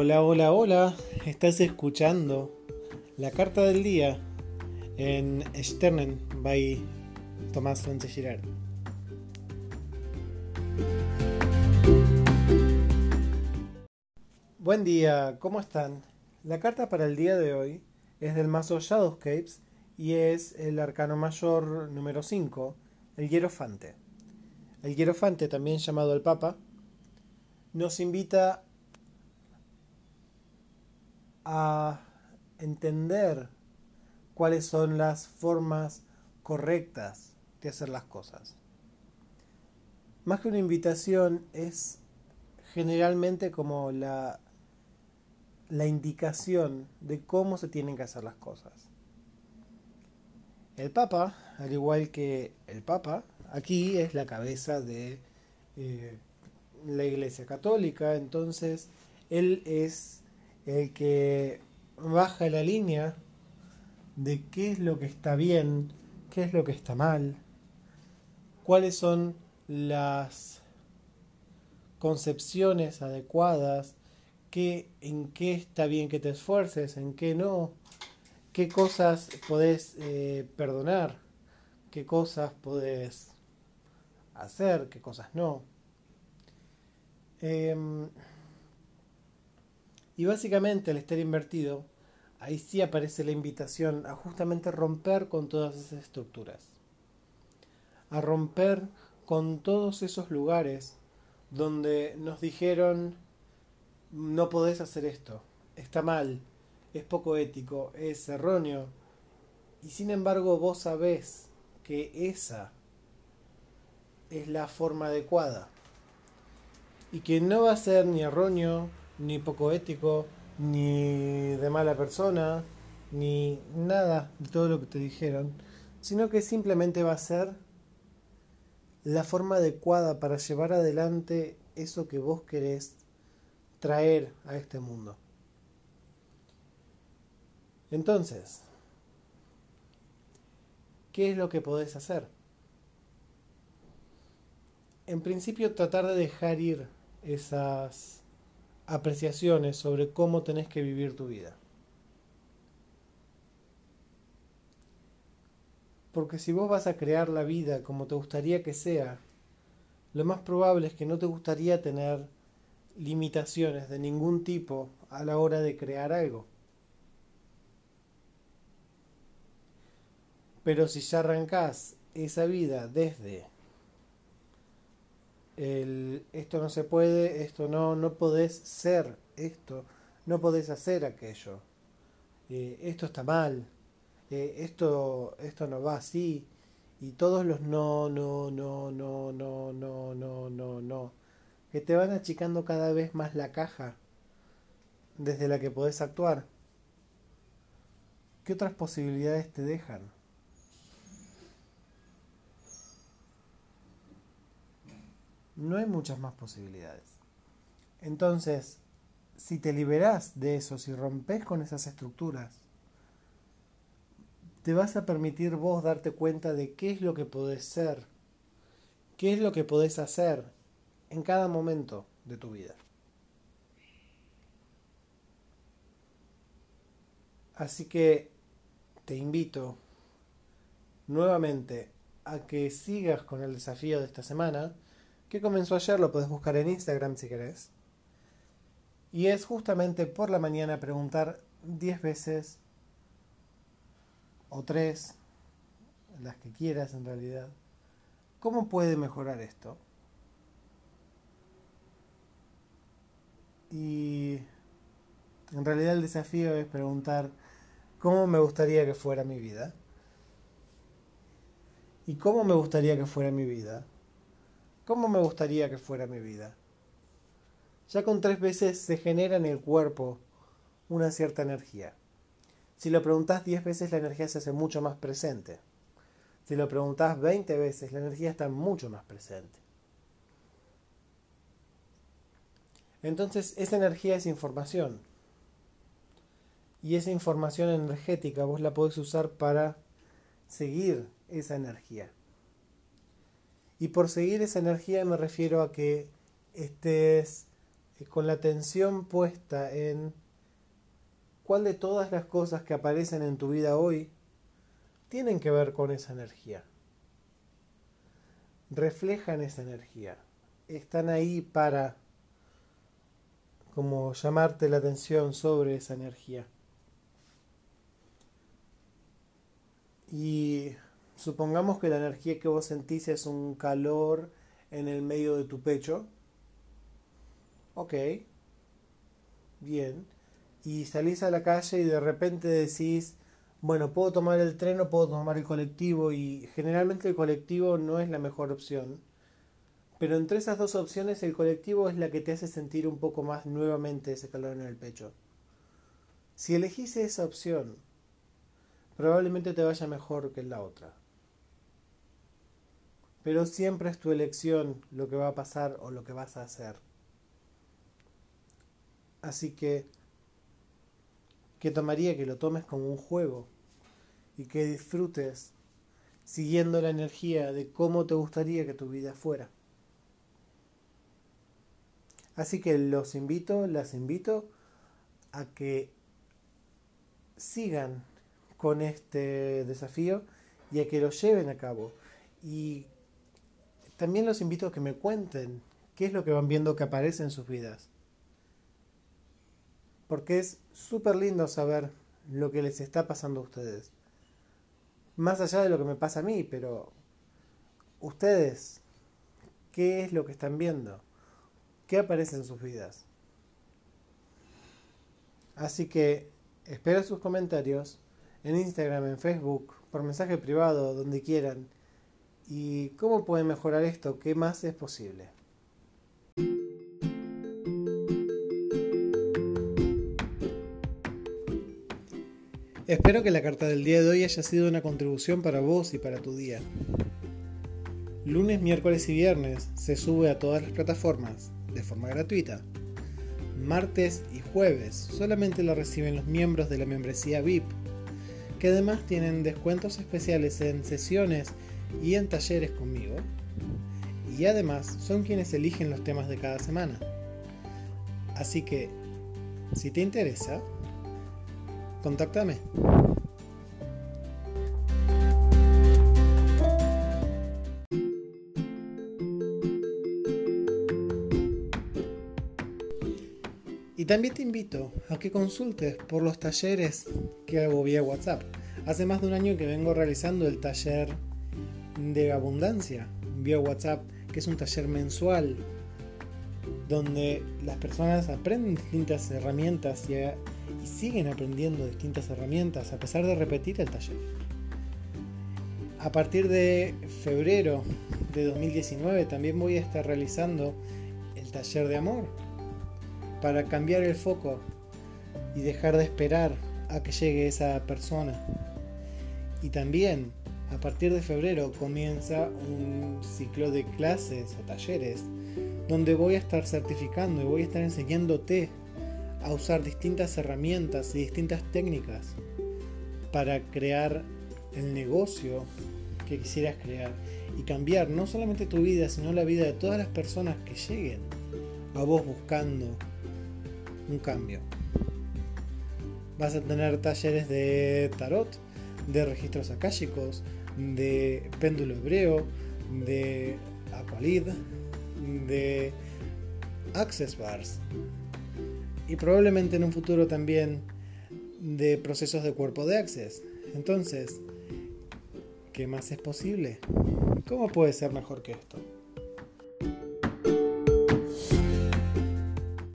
Hola, hola, hola. Estás escuchando la carta del día en Sternen by Tomás Sánchez Girard. Buen día, ¿cómo están? La carta para el día de hoy es del mazo Shadowscapes y es el arcano mayor número 5, el Hierofante. El Hierofante, también llamado el Papa, nos invita a entender cuáles son las formas correctas de hacer las cosas. Más que una invitación es generalmente como la, la indicación de cómo se tienen que hacer las cosas. El Papa, al igual que el Papa, aquí es la cabeza de eh, la Iglesia Católica, entonces él es el que baja la línea de qué es lo que está bien, qué es lo que está mal, cuáles son las concepciones adecuadas, qué, en qué está bien que te esfuerces, en qué no, qué cosas podés eh, perdonar, qué cosas podés hacer, qué cosas no. Em, y básicamente al estar invertido, ahí sí aparece la invitación a justamente romper con todas esas estructuras. A romper con todos esos lugares donde nos dijeron no podés hacer esto, está mal, es poco ético, es erróneo. Y sin embargo vos sabés que esa es la forma adecuada. Y que no va a ser ni erróneo, ni poco ético, ni de mala persona, ni nada de todo lo que te dijeron, sino que simplemente va a ser la forma adecuada para llevar adelante eso que vos querés traer a este mundo. Entonces, ¿qué es lo que podés hacer? En principio tratar de dejar ir esas apreciaciones sobre cómo tenés que vivir tu vida. Porque si vos vas a crear la vida como te gustaría que sea, lo más probable es que no te gustaría tener limitaciones de ningún tipo a la hora de crear algo. Pero si ya arrancás esa vida desde el esto no se puede, esto no, no podés ser esto, no podés hacer aquello, eh, esto está mal, eh, esto, esto no va así, y todos los no, no, no, no, no, no, no, no, no, que te van achicando cada vez más la caja desde la que podés actuar. ¿Qué otras posibilidades te dejan? No hay muchas más posibilidades. Entonces, si te liberás de eso, si rompes con esas estructuras, te vas a permitir vos darte cuenta de qué es lo que podés ser, qué es lo que podés hacer en cada momento de tu vida. Así que te invito nuevamente a que sigas con el desafío de esta semana que comenzó ayer, lo puedes buscar en Instagram si querés. Y es justamente por la mañana preguntar 10 veces o 3, las que quieras en realidad, ¿cómo puede mejorar esto? Y en realidad el desafío es preguntar cómo me gustaría que fuera mi vida. ¿Y cómo me gustaría que fuera mi vida? ¿Cómo me gustaría que fuera mi vida? Ya con tres veces se genera en el cuerpo una cierta energía. Si lo preguntas diez veces, la energía se hace mucho más presente. Si lo preguntas veinte veces, la energía está mucho más presente. Entonces, esa energía es información. Y esa información energética vos la podés usar para seguir esa energía. Y por seguir esa energía me refiero a que estés con la atención puesta en cuál de todas las cosas que aparecen en tu vida hoy tienen que ver con esa energía. Reflejan esa energía. Están ahí para como llamarte la atención sobre esa energía. Y supongamos que la energía que vos sentís es un calor en el medio de tu pecho. Ok. Bien. Y salís a la calle y de repente decís, bueno, puedo tomar el tren o puedo tomar el colectivo y generalmente el colectivo no es la mejor opción. Pero entre esas dos opciones el colectivo es la que te hace sentir un poco más nuevamente ese calor en el pecho. Si elegís esa opción, probablemente te vaya mejor que la otra. Pero siempre es tu elección lo que va a pasar o lo que vas a hacer. Así que, que tomaría que lo tomes como un juego y que disfrutes siguiendo la energía de cómo te gustaría que tu vida fuera. Así que los invito, las invito a que sigan con este desafío y a que lo lleven a cabo. Y también los invito a que me cuenten qué es lo que van viendo que aparece en sus vidas. Porque es súper lindo saber lo que les está pasando a ustedes. Más allá de lo que me pasa a mí, pero ustedes, ¿qué es lo que están viendo? ¿Qué aparece en sus vidas? Así que espero sus comentarios en Instagram, en Facebook, por mensaje privado, donde quieran. ¿Y cómo pueden mejorar esto? ¿Qué más es posible? Espero que la carta del día de hoy haya sido una contribución para vos y para tu día. Lunes, miércoles y viernes se sube a todas las plataformas de forma gratuita. Martes y jueves solamente lo reciben los miembros de la membresía VIP que además tienen descuentos especiales en sesiones y en talleres conmigo. Y además son quienes eligen los temas de cada semana. Así que, si te interesa, contáctame. Y también te invito a que consultes por los talleres que hago vía WhatsApp. Hace más de un año que vengo realizando el taller de abundancia vía WhatsApp, que es un taller mensual donde las personas aprenden distintas herramientas y, y siguen aprendiendo distintas herramientas a pesar de repetir el taller. A partir de febrero de 2019 también voy a estar realizando el taller de amor para cambiar el foco y dejar de esperar a que llegue esa persona. Y también a partir de febrero comienza un ciclo de clases o talleres donde voy a estar certificando y voy a estar enseñándote a usar distintas herramientas y distintas técnicas para crear el negocio que quisieras crear y cambiar no solamente tu vida, sino la vida de todas las personas que lleguen a vos buscando un cambio. Vas a tener talleres de tarot, de registros akáshicos, de péndulo hebreo, de aqualid, de access bars y probablemente en un futuro también de procesos de cuerpo de access. Entonces, ¿qué más es posible? ¿Cómo puede ser mejor que esto?